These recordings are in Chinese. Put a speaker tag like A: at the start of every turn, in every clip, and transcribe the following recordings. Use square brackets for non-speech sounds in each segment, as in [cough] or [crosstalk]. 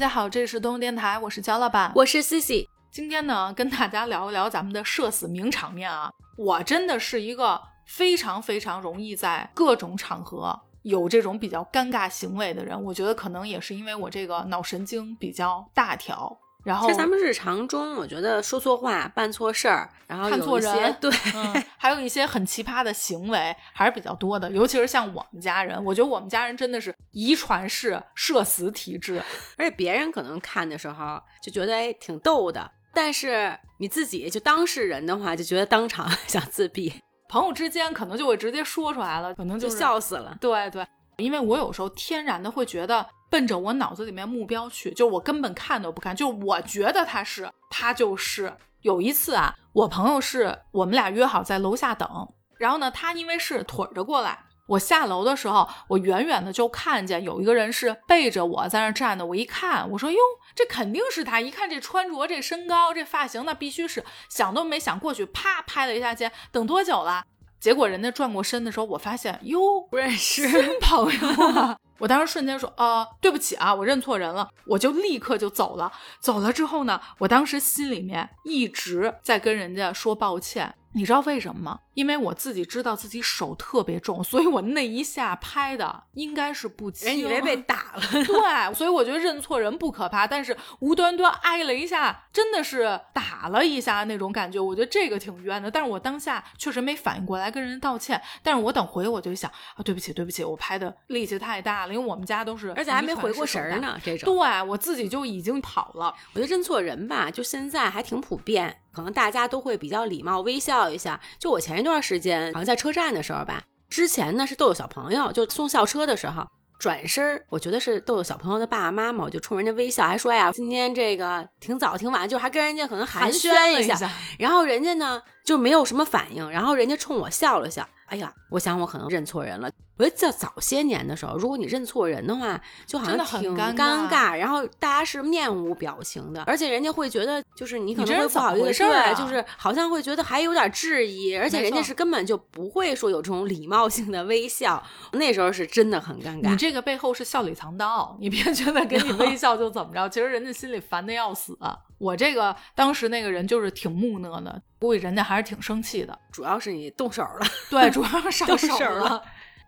A: 家好，这里是东东电台，我是焦老板，
B: 我是 Cici。
A: 今天呢，跟大家聊一聊咱们的社死名场面啊。我真的是一个非常非常容易在各种场合有这种比较尴尬行为的人。我觉得可能也是因为我这个脑神经比较大条。然后，
B: 其实咱们日常中，我觉得说错话、办错事儿，然后
A: 看错人，
B: 对，[laughs]
A: 还有一些很奇葩的行为还是比较多的。尤其是像我们家人，我觉得我们家人真的是遗传式社死体质。
B: 而且别人可能看的时候就觉得哎挺逗的，但是你自己就当事人的话，就觉得当场 [laughs] 想自闭。
A: 朋友之间可能就会直接说出来了，可能
B: 就笑死了。
A: 对对，因为我有时候天然的会觉得。奔着我脑子里面目标去，就我根本看都不看，就我觉得他是他就是。有一次啊，我朋友是我们俩约好在楼下等，然后呢，他因为是腿着过来，我下楼的时候，我远远的就看见有一个人是背着我在那站的，我一看，我说哟，这肯定是他，一看这穿着、这身高、这发型，那必须是，想都没想过去，啪拍了一下肩，等多久了？结果人家转过身的时候，我发现哟，
B: 不认识
A: 新朋友。[laughs] 我当时瞬间说，呃，对不起啊，我认错人了，我就立刻就走了。走了之后呢，我当时心里面一直在跟人家说抱歉。你知道为什么吗？因为我自己知道自己手特别重，所以我那一下拍的应该是不轻，
B: 人以为被打了。
A: 对，所以我觉得认错人不可怕，但是无端端挨了一下，真的是打了一下那种感觉，我觉得这个挺冤的。但是我当下确实没反应过来跟人道歉，但是我等回我就想啊，对不起，对不起，我拍的力气太大了，因为我们家都是，
B: 而且还没回过神呢，这种。
A: 对我自己就已经跑了。
B: 我觉得认错人吧，就现在还挺普遍。可能大家都会比较礼貌，微笑一下。就我前一段时间，好像在车站的时候吧，之前呢是逗逗小朋友，就送校车的时候，转身我觉得是逗逗小朋友的爸爸妈妈，我就冲人家微笑，还说呀，今天这个挺早挺晚，就还跟人家可能寒暄
A: 一
B: 下。然后人家呢就没有什么反应，然后人家冲我笑了笑。哎呀，我想我可能认错人了。我觉得在早些年的时候，如果你认错人的话，就好像挺尴
A: 尬，
B: 然后大家是面无表情的，而且人家会觉得就是你可能会不好意思，
A: 对，
B: 就是好像会觉得还有点质疑，而且人家是根本就不会说有这种礼貌性的微笑。那时候是真的很尴尬。
A: 你这个背后是笑里藏刀，你别觉得给你微笑就怎么着，其实人家心里烦的要死。我这个当时那个人就是挺木讷的，估计人家还是挺生气的。
B: 主要是你动手了，
A: 对，主要是 [laughs] 上手
B: 了。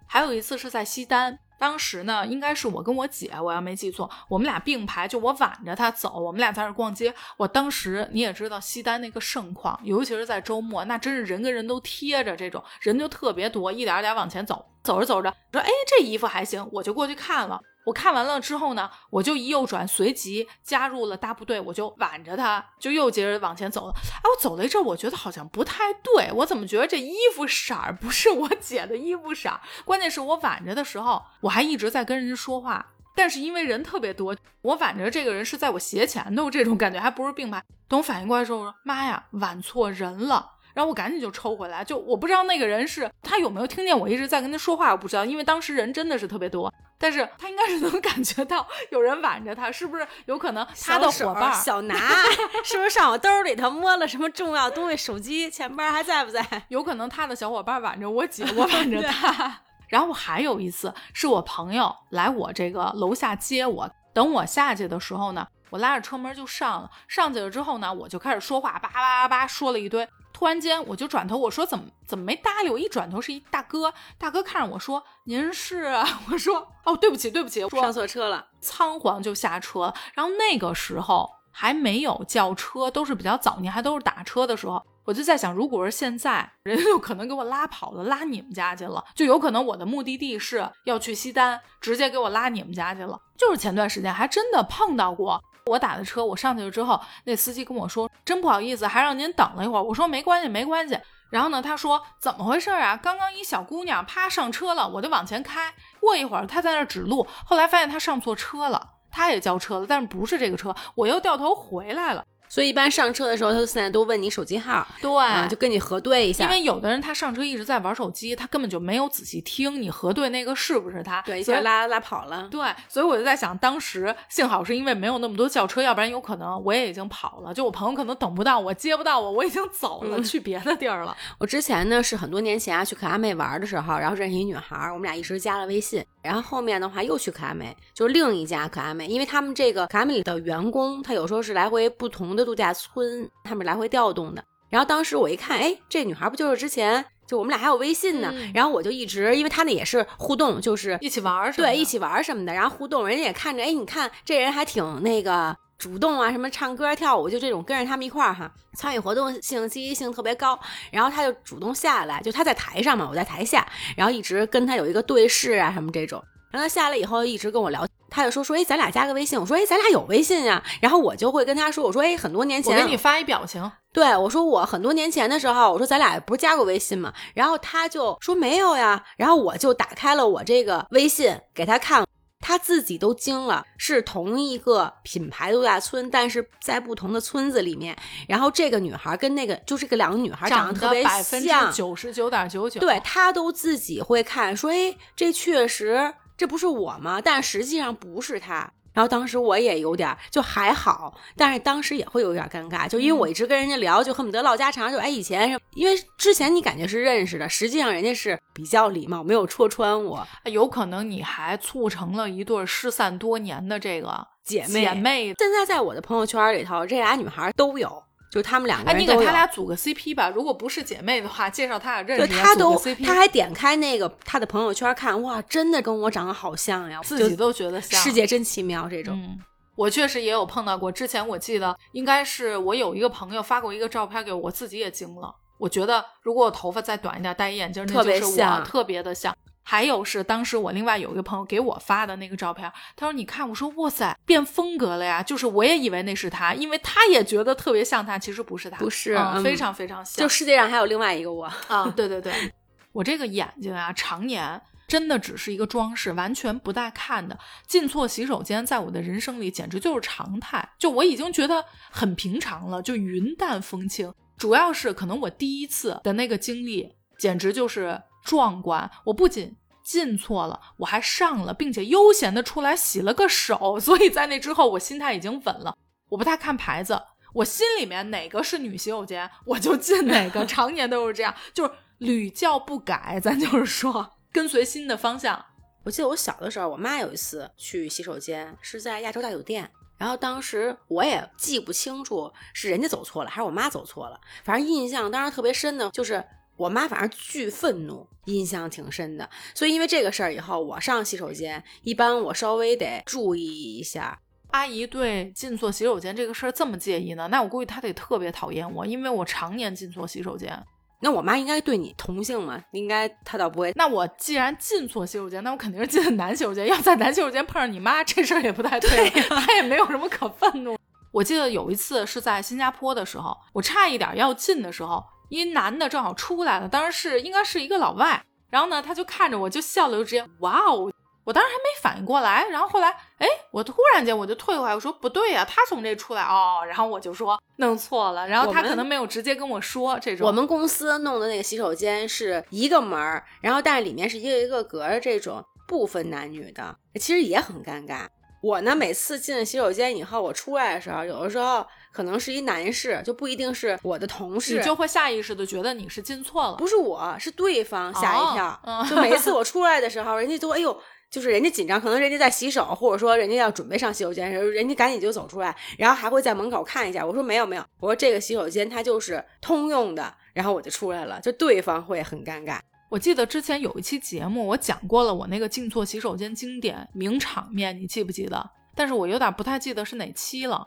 A: 还有一次是在西单，当时呢，应该是我跟我姐，我要没记错，我们俩并排，就我挽着她走，我们俩在那逛街。我当时你也知道西单那个盛况，尤其是在周末，那真是人跟人都贴着，这种人就特别多，一点点往前走，走着走着，说哎，这衣服还行，我就过去看了。我看完了之后呢，我就一右转，随即加入了大部队，我就挽着他，就又接着往前走了。哎，我走了一阵，我觉得好像不太对，我怎么觉得这衣服色儿不是我姐的衣服色儿？关键是我挽着的时候，我还一直在跟人家说话，但是因为人特别多，我挽着这个人是在我斜前头，这种感觉还不是并排。等我反应过来的时候，我说妈呀，挽错人了。然后我赶紧就抽回来，就我不知道那个人是他有没有听见我一直在跟他说话，我不知道，因为当时人真的是特别多，但是他应该是能 [laughs] 感觉到有人挽着他，是不是有可能他的伙伴
B: 小拿是不是上我兜里头摸了什么重要东西，手机、钱包还在不在？[laughs]
A: 有可能他的小伙伴挽着我姐，我挽着 [laughs] 他。然后还有一次是我朋友来我这个楼下接我，等我下去的时候呢，我拉着车门就上了，上去了之后呢，我就开始说话，叭叭叭叭说了一堆。突然间，我就转头，我说怎么怎么没搭理我？一转头是一大哥，大哥看着我说：“您是？” [laughs] 我说：“哦，对不起，对不起，
B: 上错车了。”
A: 仓皇就下车。然后那个时候还没有叫车，都是比较早年，还都是打车的时候。我就在想，如果是现在，人家就可能给我拉跑了，拉你们家去了，就有可能我的目的地是要去西单，直接给我拉你们家去了。就是前段时间还真的碰到过。我打的车，我上去了之后，那司机跟我说：“真不好意思，还让您等了一会儿。”我说：“没关系，没关系。”然后呢，他说：“怎么回事啊？刚刚一小姑娘啪上车了，我就往前开。过一会儿她在那指路，后来发现她上错车了，她也叫车了，但是不是这个车，我又掉头回来了。”
B: 所以一般上车的时候，他现在都问你手机号，
A: 对，
B: 就跟你核对一下。
A: 因为有的人他上车一直在玩手机，他根本就没有仔细听你核对那个是不是他，
B: 对，一下拉拉跑了。
A: 对，所以我就在想，当时幸好是因为没有那么多轿车，要不然有可能我也已经跑了。就我朋友可能等不到我，接不到我，我已经走了，去别的地儿了。[laughs]
B: 我之前呢是很多年前啊去可阿妹玩的时候，然后认识一女孩，我们俩一直加了微信。然后后面的话又去可爱美，就是另一家可爱美，因为他们这个可爱美里的员工，他有时候是来回不同的度假村，他们来回调动的。然后当时我一看，哎，这女孩不就是之前就我们俩还有微信呢？
A: 嗯
B: 然后我就一直，因为他那也是互动，就是
A: 一起玩儿什么
B: 对一起玩儿什么的，然后互动，人家也看着，哎，你看这人还挺那个主动啊，什么唱歌跳舞，就这种跟着他们一块儿哈，参与活动性、积极性特别高。然后他就主动下来，就他在台上嘛，我在台下，然后一直跟他有一个对视啊什么这种。然后他下来以后一直跟我聊，他就说说，哎，咱俩加个微信。我说，哎，咱俩有微信呀、然后我就会跟他说，我说，哎，很多年前我
A: 给你发一表情，
B: 对我说，我很多年前的时候，我说咱俩不是加过微信吗？然后他就说没有呀，然后我就打开了我这个微信给他看，他自己都惊了，是同一个品牌度假村，但是在不同的村子里面。然后这个女孩跟那个就这个两个女孩长
A: 长
B: 得特别像，
A: 九十九点九九，
B: 对他都自己会看，说哎，这确实这不是我吗？但实际上不是他。然后当时我也有点儿就还好，但是当时也会有点尴尬，就因为我一直跟人家聊，就恨不得唠家常，就哎以前是因为之前你感觉是认识的，实际上人家是比较礼貌，没有戳穿我
A: 有可能你还促成了一对失散多年的这个
B: 姐妹。
A: 姐妹。
B: 现在在我的朋友圈里头，这俩女孩都有，就他们两个
A: 哎，你给。他俩组个 CP 吧，如果不是姐妹的话，介绍他俩认识也
B: 她都
A: 组个 CP，，
B: 她还点开那个他的朋友圈看，哇，真的跟我长得好像呀，
A: 自己都觉得像。
B: 世界真奇妙这种。
A: 嗯，我确实也有碰到过。之前我记得应该是我有一个朋友发过一个照片给我，我自己也惊了。我觉得如果我头发再短一点，戴一眼镜，那
B: 特别
A: 就是我，
B: 像
A: 特别的像。还有是当时我另外有一个朋友给我发的那个照片，他说：“你看，我说哇塞，变风格了呀！”就是我也以为那是他，因为他也觉得特别像他，其实不是他，
B: 不是
A: 嗯
B: 嗯
A: 非常非常像。
B: 就世界上还有另外一个我，
A: 啊，对对对，我这个眼睛啊，常年真的只是一个装饰，完全不带看的。进错洗手间，在我的人生里简直就是常态，就我已经觉得很平常了，就云淡风轻。主要是可能我第一次的那个经历，简直就是壮观。我不仅进错了，我还上了，并且悠闲的出来洗了个手，[laughs] 所以在那之后，我心态已经稳了。我不太看牌子，我心里面哪个是女洗手间，我就进哪个，[laughs] 常年都是这样，就是屡教不改。咱就是说，跟随新的方向。
B: 我记得我小的时候，我妈有一次去洗手间，是在亚洲大酒店。然后当时我也记不清楚是人家走错了还是我妈走错了，反正印象当时特别深的就是我妈反正巨愤怒，印象挺深的。所以因为这个事儿以后，我上洗手间一般我稍微得注意一下。
A: 阿姨对进错洗手间这个事儿这么介意呢？那我估计她得特别讨厌我，因为我常年进错洗手间。
B: 那我妈应该对你同性嘛？应该她倒不会。
A: 那我既然进错洗手间，那我肯定是进的男洗手间。要在男洗手间碰上你妈，这事儿也不太对，[laughs] 她也没有什么可愤怒。我记得有一次是在新加坡的时候，我差一点要进的时候，一男的正好出来了，当时是应该是一个老外，然后呢，他就看着我就笑了，就直接哇哦。我当时还没反应过来，然后后来，哎，我突然间我就退回来，我说不对呀、他从这出来哦，然后我就说 [laughs] 弄错了，然后他可能没有直接跟我说这种。
B: 我们公司弄的那个洗手间是一个门儿，然后但是里面是一个一个格儿，这种不分男女的，其实也很尴尬。我呢，每次进了洗手间以后，我出来的时候，有的时候可能是一男士，就不一定是我的同事，
A: 你就会下意识的觉得你是进错了，
B: 不是我，是对方吓一跳。就每一次 [laughs] 我出来的时候，人家都哎呦。就是人家紧张，可能人家在洗手，或者说人家要准备上洗手间人家赶紧就走出来，然后还会在门口看一下。我说没有没有，我说这个洗手间它就是通用的，然后我就出来了，就对方会很尴尬。
A: 我记得之前有一期节目，我讲过了我那个进错洗手间经典名场面，你记不记得？但是我有点不太记得是哪期了。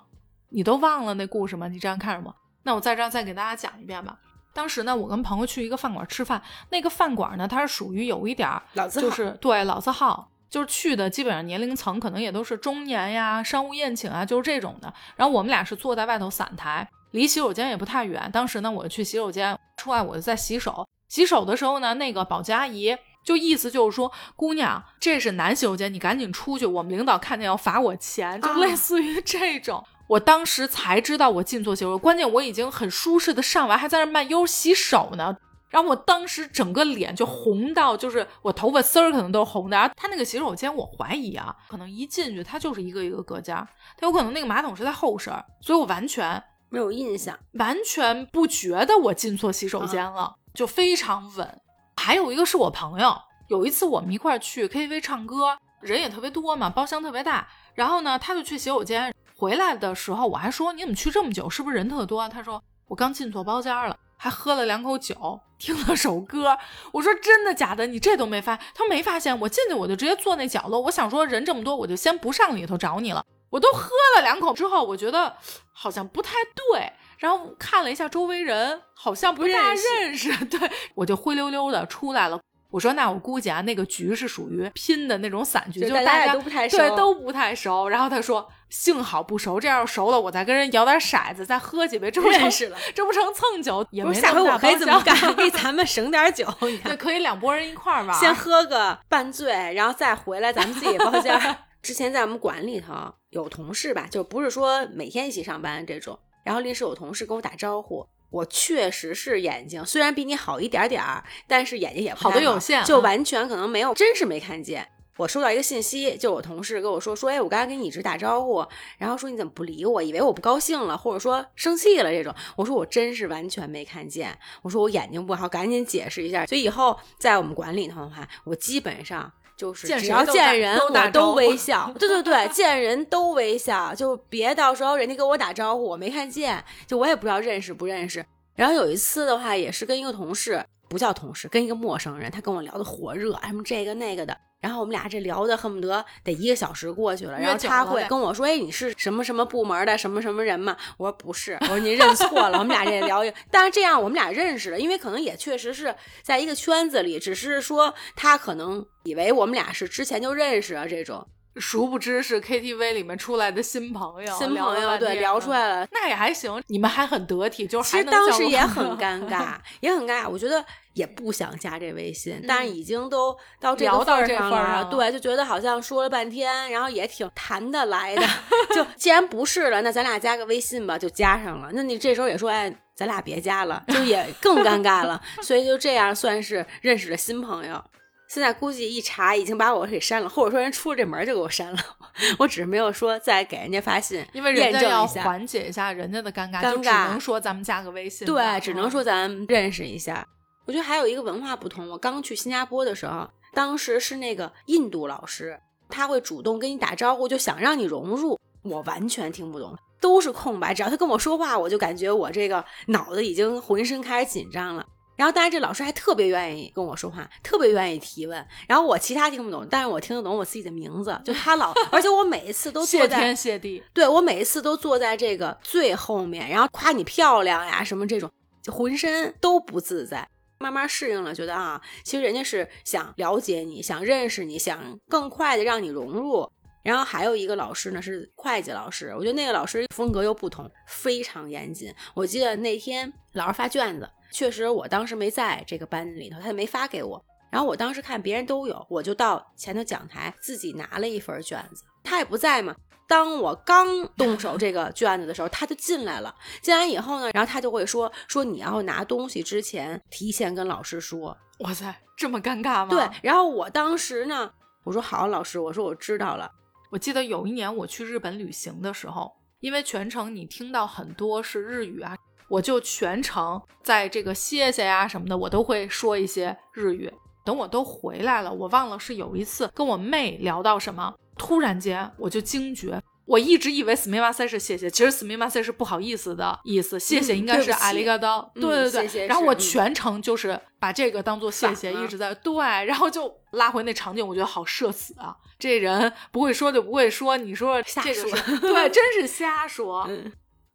A: 你都忘了那故事吗？你这样看着我，那我在这儿再给大家讲一遍吧。当时呢，我跟朋友去一个饭馆吃饭，那个饭馆呢，它是属于有一点儿
B: 老字号
A: 就是对老字号，就是去的基本上年龄层可能也都是中年呀、商务宴请啊，就是这种的。然后我们俩是坐在外头散台，离洗手间也不太远。当时呢，我去洗手间出来，我就在洗手。洗手的时候呢，那个保洁阿姨就意思就是说，姑娘，这是男洗手间，你赶紧出去，我们领导看见要罚我钱，就
B: 啊
A: 类似于这种。我当时才知道我进错洗手，关键我已经很舒适的上完，还在那慢悠洗手呢。然后我当时整个脸就红到，就是我头发丝儿可能都是红的。然后他那个洗手间，我怀疑啊，可能一进去它就是一个一个隔间儿，它有可能那个马桶是在后身儿，所以我完全
B: 没有印象。
A: 完全不觉得我进错洗手间了，就非常稳。还有一个是我朋友，有一次我们一块儿去 KTV 唱歌，人也特别多嘛，包厢特别大。然后呢，他就去洗手间，回来的时候我还说你怎么去这么久，是不是人特多？他说我刚进错包间了，还喝了两口酒，听了首歌。我说真的假的？你这都没发？他说没发现，我进去我就直接坐那角落，我想说人这么多，我就先不上里头找你了。我都喝了两口之后，我觉得好像不太对，然后看了一下周围人，好像不大认识，对我就灰溜溜的出来了。我说那我估计啊，那个局是属于拼的那种散局，就大
B: 家都不太熟，
A: 对，都不太熟。然后他说幸好不熟，这要熟了，我再跟人摇点骰子，再喝几杯，这不
B: 认识了，
A: 这不成蹭酒也没
B: 下回我可以怎么干？给 [laughs] 咱们省点酒，
A: 对，可以两拨人一块玩，[laughs]
B: 先喝个半醉，然后再回来咱们自己包间。[laughs] 之前在我们馆里头有同事吧，就不是说每天一起上班这种，然后临时有同事跟我打招呼，我确实是眼睛虽然比你好一点点儿，但是眼睛也
A: 好的有限，
B: 就完全可能没有，真是没看见。我收到一个信息，就我同事跟我说说，哎，我刚才跟你一直打招呼，然后说你怎么不理我，以为我不高兴了，或者说生气了这种。我说我真是完全没看见，我说我眼睛不好，赶紧解释一下。所以以后在我们管理头的话，我基本上。就是只要见人我都微笑，[laughs] 对对对，见人都微笑，就别到时候人家跟我打招呼我没看见，就我也不知道认识不认识。然后有一次的话，也是跟一个同事，不叫同事，跟一个陌生人，他跟我聊的火热，什么这个那个的。然后我们俩这聊的恨不得得一个小时过去了，然后他会跟我说：“哎，你是什么什么部门的什么什么人吗？”我说：“不是。”我说：“您认错了。”我们俩这聊，但是这样我们俩认识了，因为可能也确实是在一个圈子里，只是说他可能以为我们俩是之前就认识啊这种。
A: 殊不知是 KTV 里面出来的新朋友，
B: 新朋友对聊出来了，
A: 那也还行，你们还很得体，就是
B: 其实当时也 [laughs] 很尴尬，也很尴尬。我觉得也不想加这微信，但是已经都到这个份上了，对，就觉得好像说了半天，然后也挺谈得来的。[laughs] 就既然不是了，那咱俩加个微信吧，就加上了。那你这时候也说，哎，咱俩别加了，就也更尴尬了。[laughs] 所以就这样算是认识了新朋友。现在估计一查已经把我给删了，或者说人出了这门就给我删了。[laughs] 我只是没有说再给人家发信，
A: 因为人家要缓解一下人家的尴尬，就只能说咱们加个微信。
B: 对，只能说咱认识一下。我觉得还有一个文化不同。我刚去新加坡的时候，当时是那个印度老师，他会主动跟你打招呼，就想让你融入。我完全听不懂，都是空白。只要他跟我说话，我就感觉我这个脑子已经浑身开始紧张了。然后，当然，这老师还特别愿意跟我说话，特别愿意提问。然后我其他听不懂，但是我听得懂我自己的名字。就他老，[laughs] 而且我每一次都
A: 谢天谢地。
B: 对我每一次都坐在这个最后面，然后夸你漂亮呀什么这种，就浑身都不自在。慢慢适应了，觉得啊，其实人家是想了解你，想认识你，想更快的让你融入。然后还有一个老师呢，是会计老师，我觉得那个老师风格又不同，非常严谨。我记得那天老师发卷子。确实，我当时没在这个班里头，他就没发给我。然后我当时看别人都有，我就到前头讲台自己拿了一份卷子。他也不在嘛。当我刚动手这个卷子的时候，他就进来了。进来以后呢，然后他就会说：“说你要拿东西之前提前跟老师说。”
A: 哇塞，这么尴尬吗？
B: 对。然后我当时呢，我说：“好，老师，我说我知道了。”
A: 我记得有一年我去日本旅行的时候，因为全程你听到很多是日语啊。我就全程在这个谢谢呀什么的，我都会说一些日语。等我都回来了，我忘了是有一次跟我妹聊到什么，突然间我就惊觉，我一直以为斯密马塞是谢谢，其实斯密马塞是不好意思的意思，谢谢应该是阿里嘎多。对对对，然后我全程就是把这个当做谢谢，一直在对，然后就拉回那场景，我觉得好社死啊！这人不会说就不会说，你说
B: 瞎
A: 说，对，[laughs] 真是瞎说。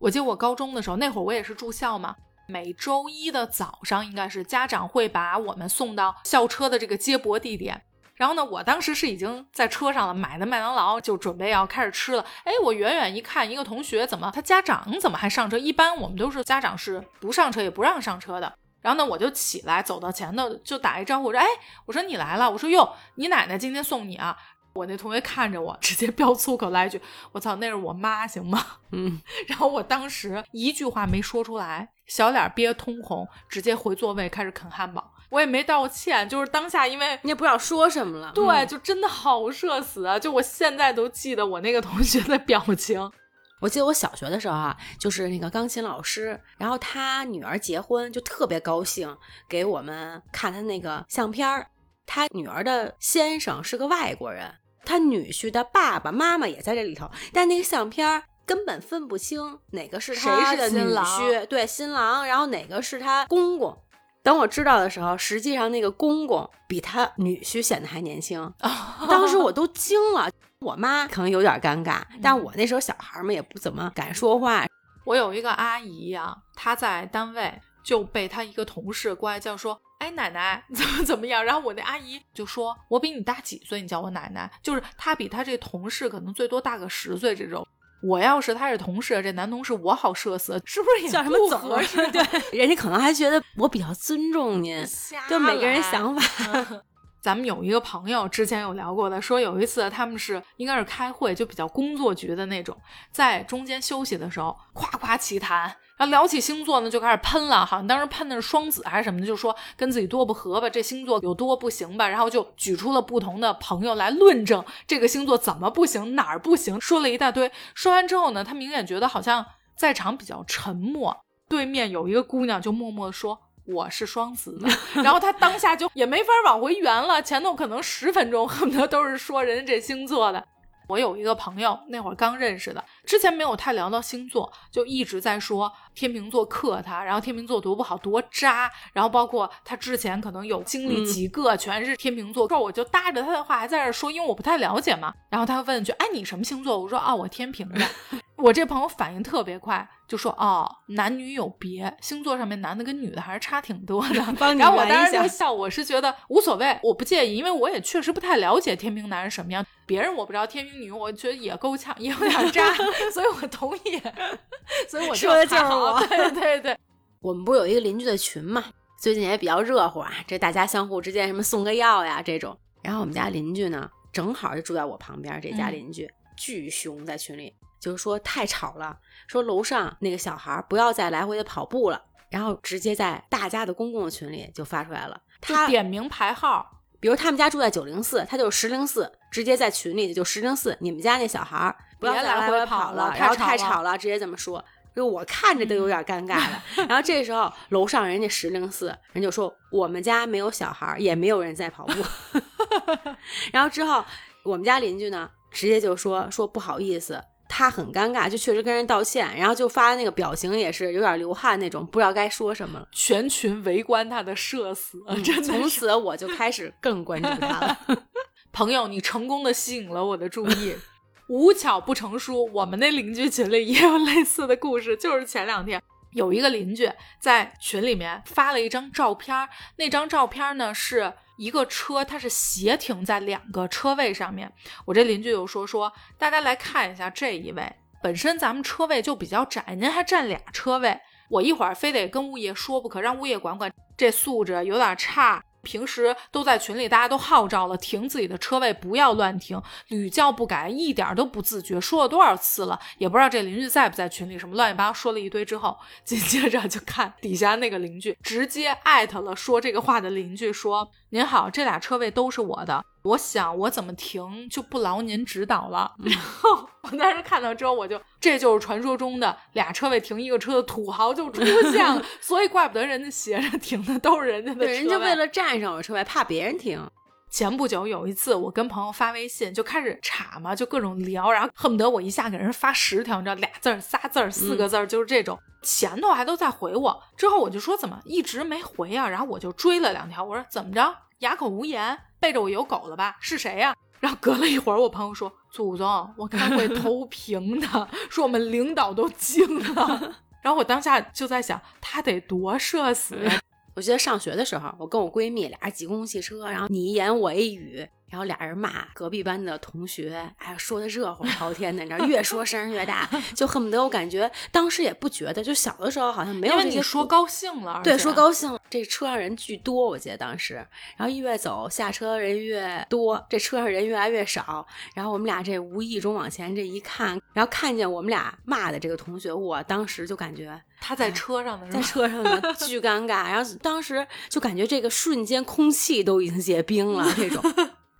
A: 我记得我高中的时候，那会儿我也是住校嘛。每周一的早上，应该是家长会把我们送到校车的这个接驳地点。然后呢，我当时是已经在车上了，买的麦当劳，就准备要开始吃了。哎，我远远一看，一个同学怎么他家长怎么还上车？一般我们都是家长是不上车也不让上车的。然后呢，我就起来走到前头，就打一招呼，我说：“哎，我说你来了。”我说：“哟，你奶奶今天送你啊。”我那同学看着我，[laughs] 直接飙粗口来一句：“我操，那是我妈，行吗？”
B: 嗯，[laughs]
A: 然后我当时一句话没说出来，小脸憋通红，直接回座位开始啃汉堡。我也没道歉，就是当下因为
B: 你也不知道说什么了，
A: 对，就真的好社死啊！就我现在都记得我那个同学的表情。
B: 我记得我小学的时候啊，就是那个钢琴老师，然后他女儿结婚就特别高兴，给我们看他那个相片儿。他女儿的先生是个外国人，他女婿的爸爸妈妈也在这里头，但那个相片儿根本分不清哪个是他
A: 谁是
B: 的女
A: 新郎
B: 婿，对新郎，然后哪个是他公公。等我知道的时候，实际上那个公公比他女婿显得还年轻，[laughs] 当时我都惊了。我妈可能有点尴尬，但我那时候小孩嘛，也不怎么敢说话。
A: 我有一个阿姨呀、她在单位就被她一个同事过来叫说：“哎，奶奶怎么怎么样？”然后我那阿姨就说：“我比你大几岁，你叫我奶奶。”就是她比她这同事可能最多大个十岁这种。我要是她是同事，这男同事我好社死，是不是也
B: 叫什么
A: 不
B: 总
A: 合适？
B: 对，[laughs] 人家可能还觉得我比较尊重您，就每个人想法。[laughs]
A: 咱们有一个朋友之前有聊过的，说有一次他们是应该是开会，就比较工作局的那种，在中间休息的时候，夸夸其谈，然后聊起星座呢，就开始喷了，好像当时喷的是双子还是什么的，就说跟自己多不合吧，这星座有多不行吧，然后就举出了不同的朋友来论证这个星座怎么不行，哪儿不行，说了一大堆。说完之后呢，他明显觉得好像在场比较沉默，对面有一个姑娘就默默地说。我是双子的，[laughs] 然后他当下就也没法往回圆了，前头可能十分钟恨不得都是说人家这星座的。我有一个朋友，那会儿刚认识的，之前没有太聊到星座，就一直在说天秤座克他，然后天秤座多不好，多渣，然后包括他之前可能有经历几个全是天秤座，这我就搭着他的话还在这儿说，因为我不太了解嘛，然后他问一句，哎，你什么星座？我说啊，我天平的。[laughs] 我这朋友反应特别快，就说哦，男女有别，星座上面男的跟女的还是差挺多的。[laughs] 然后我当时就笑，我是觉得无所谓，我不介意，因为我也确实不太了解天平男是什么样，别人我不知道，天平女我觉得也够呛，也有点渣，[laughs] 所以我同意，所以我
B: 说的就
A: 好
B: 我
A: 对对对，[laughs]
B: 我们不是有一个邻居的群嘛，最近也比较热乎啊，这大家相互之间什么送个药呀这种。然后我们家邻居呢，正好就住在我旁边，这家
A: 嗯
B: 邻居、巨凶，在群里就是说太吵了，说楼上那个小孩不要再来回的跑步了，然后直接在大家的公共的群里就发出来了。他
A: 点名排号，
B: 比如他们家住在九零四，他就是十零四，直接在群里就十零四，你们家那小孩儿不要
A: 来
B: 回
A: 回跑了
B: 了，然后
A: 太吵了
B: 直接这么说。就我看着都有点尴尬了。然后这时候楼上人家十零四，人就说我们家没有小孩儿，也没有人在跑步。[laughs] 然后之后我们家邻居呢，直接就说说不好意思。他很尴尬，就确实跟人道歉，然后就发那个表情也是有点流汗那种，不知道该说什么了。
A: 全群围观他的社死，真的
B: 从此我就开始更关注他了。[laughs]
A: 朋友，你成功的吸引了我的注意。无巧不成书，我们那邻居群里也有类似的故事。就是前两天有一个邻居在群里面发了一张照片，那张照片呢是一个车，它是斜停在两个车位上面。我这邻居就说说，大家来看一下这一位，本身咱们车位就比较窄，您还占俩车位，我一会儿非得跟物业说不可，让物业管管，这素质有点差。平时都在群里，大家都号召了，停自己的车位，不要乱停，屡教不改，一点都不自觉。说了多少次了，也不知道这邻居在不在群里，什么乱七八糟说了一堆之后，紧接着就看底下那个邻居直接艾特了说这个话的邻居说：“您好，这俩车位都是我的，我想我怎么停就不劳您指导了。[laughs] ”然后我当时看到之后，我就这就是传说中的俩车位停一个车的土豪就出现了，[laughs] 所以怪不得人家斜着停的都是人家的车
B: 对，人家为了占上我车位，怕别人停。
A: 前不久有一次，我跟朋友发微信，就开始查嘛，就各种聊，然后恨不得我一下给人发十条，你知道，俩字儿、仨字儿、四个字儿，就是这种。前头还都在回我，之后我就说怎么一直没回啊？然后我就追了两条，我说怎么着，哑口无言，背着我有狗了吧？是谁呀、[laughs] 然后隔了一会儿，我朋友说：“祖宗，我开会投屏的，[laughs] 说我们领导都惊了。[laughs] ”然后我当下就在想，他得多社死呀！
B: 我记得上学的时候，我跟我闺蜜俩挤公共汽车，然后你一言我一语，然后俩人骂隔壁班的同学，哎呀，说的热火朝天的，你知道，越说声儿越大，[laughs] 就恨不得我感觉当时也不觉得，就小的时候好像没有
A: 你说高兴了，
B: 对，说高兴了，这车上人巨多，我记得当时，然后一越走下车人越多，这车上人越来越少，然后我们俩这无意中往前这一看，然后看见我们俩骂的这个同学，我当时就感觉
A: 他在车上的是
B: 在
A: 吧？
B: 车上呢 [laughs] 巨尴尬，然后当时就感觉这个瞬间空气都已经结冰了，这种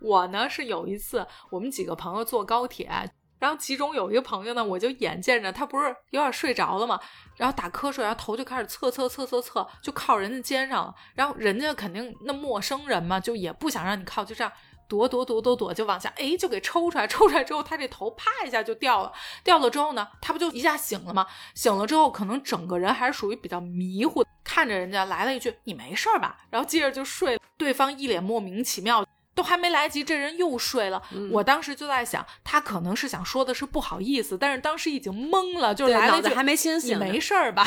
A: 我呢是有一次，我们几个朋友坐高铁，然后其中有一个朋友呢，我就眼见着他不是有点睡着了嘛，然后打瞌睡，然后头就开始侧侧侧侧侧，就靠人家肩上了。然后人家肯定那陌生人嘛，就也不想让你靠，就这样躲躲躲躲躲，就往下，哎，就给抽出来。抽出来之后，他这头啪一下就掉了。掉了之后呢，他不就一下醒了吗？醒了之后，可能整个人还是属于比较迷糊，看着人家来了一句：“你没事吧？”然后接着就睡。对方一脸莫名其妙，都还没来及，这人又睡了。我当时就在想，他可能是想说的是不好意思，但是当时已经懵了，就来了句：“
B: 还没清醒，
A: 你没事儿吧？”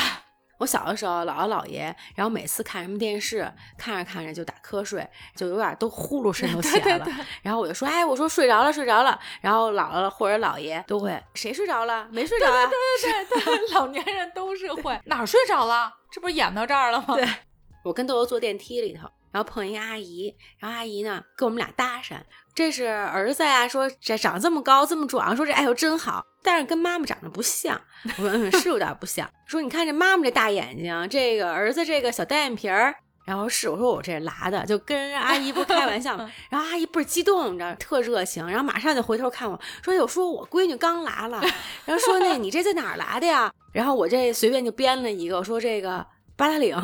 B: 我小的时候，姥姥姥爷，然后每次看什么电视，看着看着就打瞌睡，就有点都呼噜声都起来了。然后我就说：“哎，我说睡着了，睡着了。”然后姥姥或者姥爷都会：“谁睡着了？没睡着啊？”
A: 对对对对，[laughs] 老年人都是会哪儿睡着了？这不是演到这儿了吗？
B: 对，我跟豆豆坐电梯里头。然后碰一个阿姨，然后阿姨呢跟我们俩搭讪，这是儿子呀，说这长这么高这么壮，说这哎呦真好，但是跟妈妈长得不像，我说嗯 [laughs] 是有点不像，说你看这妈妈这大眼睛，这个儿子这个小单眼皮儿，然后是我说我这拉的，就跟人阿姨不开玩笑嘛，[laughs] 然后阿姨倍儿激动，你知道特热情，然后马上就回头看我说有说我闺女刚拉了，[laughs] 然后说那你这在哪儿拉的呀？然后我这随便就编了一个，我说这个。八达岭，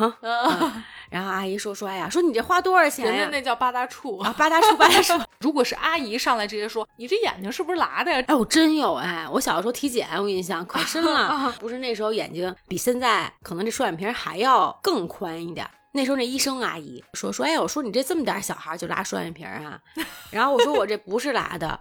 B: 然后阿姨说说，哎呀，说你这花多少钱
A: 呀？人家那叫八大处
B: 啊，八大处，八大处。[laughs]
A: 如果是阿姨上来直接说，你这眼睛是不是拉的呀？
B: 哎，我真有哎，我小的时候体检，我印象可深了。[laughs] 不是那时候眼睛比现在可能这双眼皮还要更宽一点。那时候那医生阿姨说说，哎，我说你这这么点小孩就拉双眼皮啊？[laughs] 然后我说我这不是拉的，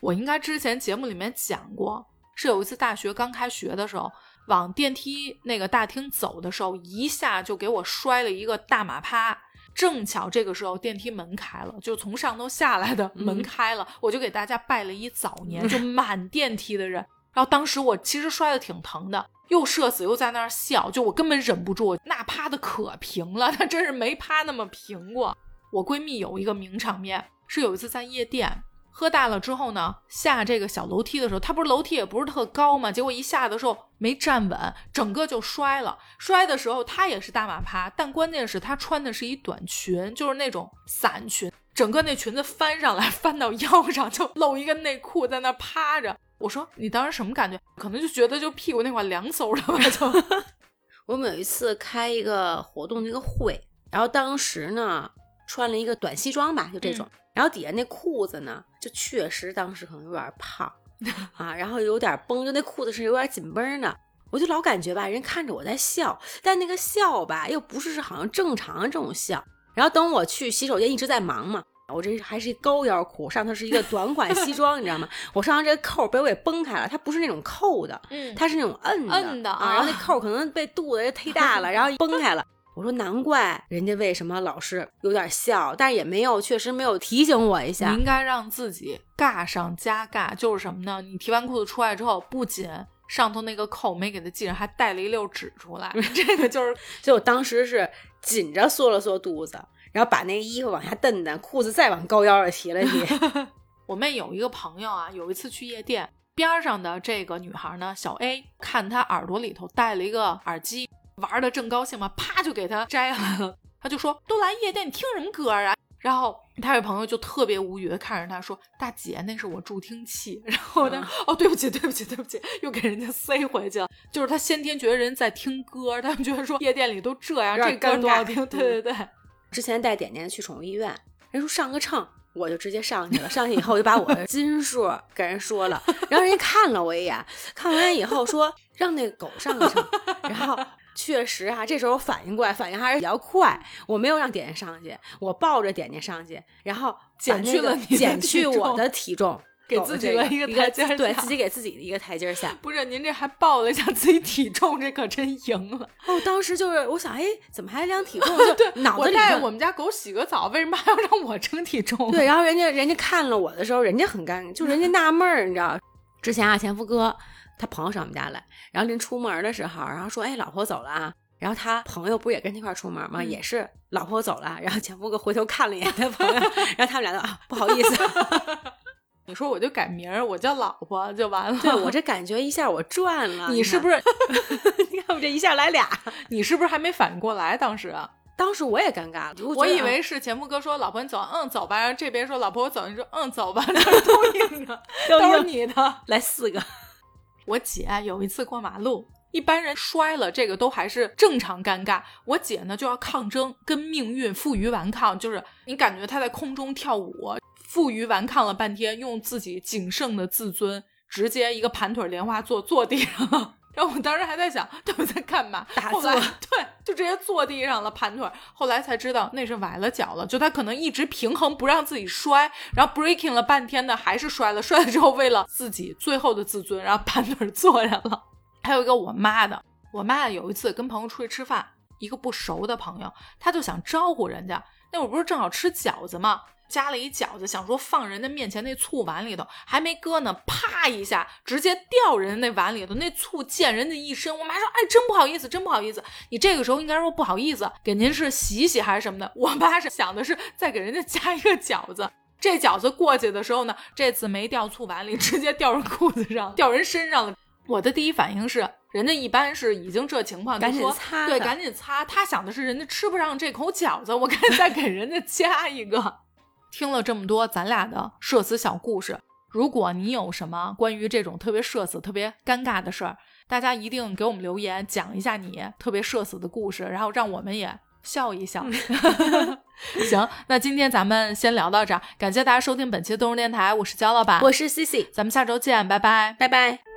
A: 我应该之前节目里面讲过，是有一次大学刚开学的时候。往电梯那个大厅走的时候，一下就给我摔了一个大马趴。正巧这个时候电梯门开了，就从上头下来的门开了，我就给大家拜了一早年，就满电梯的人。然后当时我其实摔的挺疼的，又社死又在那儿笑，就我根本忍不住，那趴的可平了，他真是没趴那么平过。我闺蜜有一个名场面，是有一次在夜店。喝大了之后呢，下这个小楼梯的时候，他不是楼梯也不是特高嘛，结果一下的时候没站稳，整个就摔了。摔的时候他也是大马趴，但关键是他穿的是一短裙，就是那种伞裙，整个那裙子翻上来，[laughs] 翻到腰上就露一个内裤在那趴着。我说你当时什么感觉？可能就觉得就屁股那块凉飕的吧。就 [laughs] [laughs]
B: 我们有一次开一个活动那个会，然后当时呢穿了一个短西装吧，就这种。然后底下那裤子呢，就确实当时可能有点胖 [laughs] 啊，然后有点绷，就那裤子是有点紧绷的。我就老感觉吧，人看着我在笑，但那个笑吧，又不是是好像正常这种笑。然后等我去洗手间，一直在忙嘛，我这还是一高腰裤，上头是一个短款西 [laughs] 装，你知道吗？我上头这个扣被我给崩开了，它不是那种扣的，嗯，它是那种摁
A: 摁的
B: 啊。然后那扣可能被肚子忒大了，然后崩开了。我说难怪人家为什么老是有点笑，但是也没有，确实没有提醒我一下。
A: 你应该让自己尬上加尬，就是什么呢？你提完裤子出来之后，不仅上头那个扣没给他系上，还带了一溜纸出来。[laughs] 这个就是，[laughs]
B: 就我当时是紧着缩了缩肚子，然后把那个衣服往下蹬蹬，裤子再往高腰上提了提。[laughs]
A: 我妹有一个朋友啊，有一次去夜店，边上的这个女孩呢，小 A 看她耳朵里头戴了一个耳机。玩的正高兴嘛，啪就给他摘下来了。[laughs] 他就说：“都来夜店，你听什么歌啊？”然后他有朋友就特别无语的看着他说：“大姐，那是我助听器。[laughs] ”然后他哦，对不起，对不起，对不起，[laughs] 又给人家塞回去了。就是他先天觉得人在听歌，他们觉得说夜店里都这样，这歌多好听。对对对。
B: 之前带点点去宠物医院，人说上个秤，我就直接上去了。上去以后就把我的斤数给人说了，然后人家看了我一眼，看完以后说让那狗上个秤，然后。确实哈，这时候反应过来，反应还是比较快。我没有让点点上去，我抱着点点上去，然后
A: 减去了
B: 减去我的体重，
A: 给自己了一个台阶
B: 对自己给自己的一个台阶下。
A: 不是您这还报了一下自己体重，这可真赢了。
B: 哦，当时就是我想，哎，怎么还量体重？[laughs]
A: 对，
B: 脑子里
A: 我们家狗洗个澡，为什么还要让我称体重？
B: 对，然后人家人家看了我的时候，人家很尴尬，就人家 [laughs] 纳闷儿，你知道，之前啊，前夫哥他朋友上我们家来，然后临出门的时候，然后说，哎，老婆走了啊。然后他朋友不也跟他一块出门吗？也是老婆走了，然后前夫哥回头看了一眼他朋友，然后他们俩就啊不好意思。[laughs]
A: 你说我就改名儿，我叫老婆就完了。
B: 对我这感觉一下我赚了。
A: 你是不是？[laughs]
B: 你看我这一下来俩，[laughs]
A: 你是不是还没反应过来？当时
B: 当时我也尴尬了，
A: 我以为是前夫哥说：“老婆你走，嗯，走吧。”然后这边说：“老婆我走。”你说：“嗯，走吧。”都应着，都是你的。
B: 来四个。
A: 我姐有一次过马路，一般人摔了这个都还是正常尴尬，我姐呢就要抗争，跟命运负隅顽抗，就是你感觉她在空中跳舞，负隅顽抗了半天，用自己仅剩的自尊，直接一个盘腿莲花坐坐地上。然后我当时还在想，他们在干嘛？
B: 打坐？
A: 对，就直接坐地上了，盘腿。后来才知道那是崴了脚了，就他可能一直平衡不让自己摔，然后 breaking 了半天的还是摔了。摔了之后，为了自己最后的自尊，然后盘腿坐下了。还有一个我妈的，我妈有一次跟朋友出去吃饭，一个不熟的朋友，他就想招呼人家，那会儿不是正好吃饺子吗？夹了一饺子，想说放人家面前那醋碗里头，还没搁呢，啪一下，直接掉人家那碗里头，那醋溅人家一身。我妈说：“哎，真不好意思，真不好意思。”你这个时候应该说不好意思，给您是洗洗还是什么的？我妈是想的是再给人家加一个饺子。这饺子过去的时候呢，这次没掉醋碗里，直接掉人裤子上，掉人身上了。我的第一反应是，人家一般是已经这情况，
B: 赶紧擦，
A: 对，赶紧擦。他想的是人家吃不上这口饺子，我赶紧再给人家加一个。[laughs] 听了这么多咱俩的社死小故事，如果你有什么关于这种特别社死、特别尴尬的事儿，大家一定给我们留言，讲一下你特别社死的故事，然后让我们也笑一笑。[laughs] 行，那今天咱们先聊到这儿，感谢大家收听本期的动物电台，我是焦老板，
B: 我是 C C，
A: 咱们下周见，拜拜，
B: 拜拜。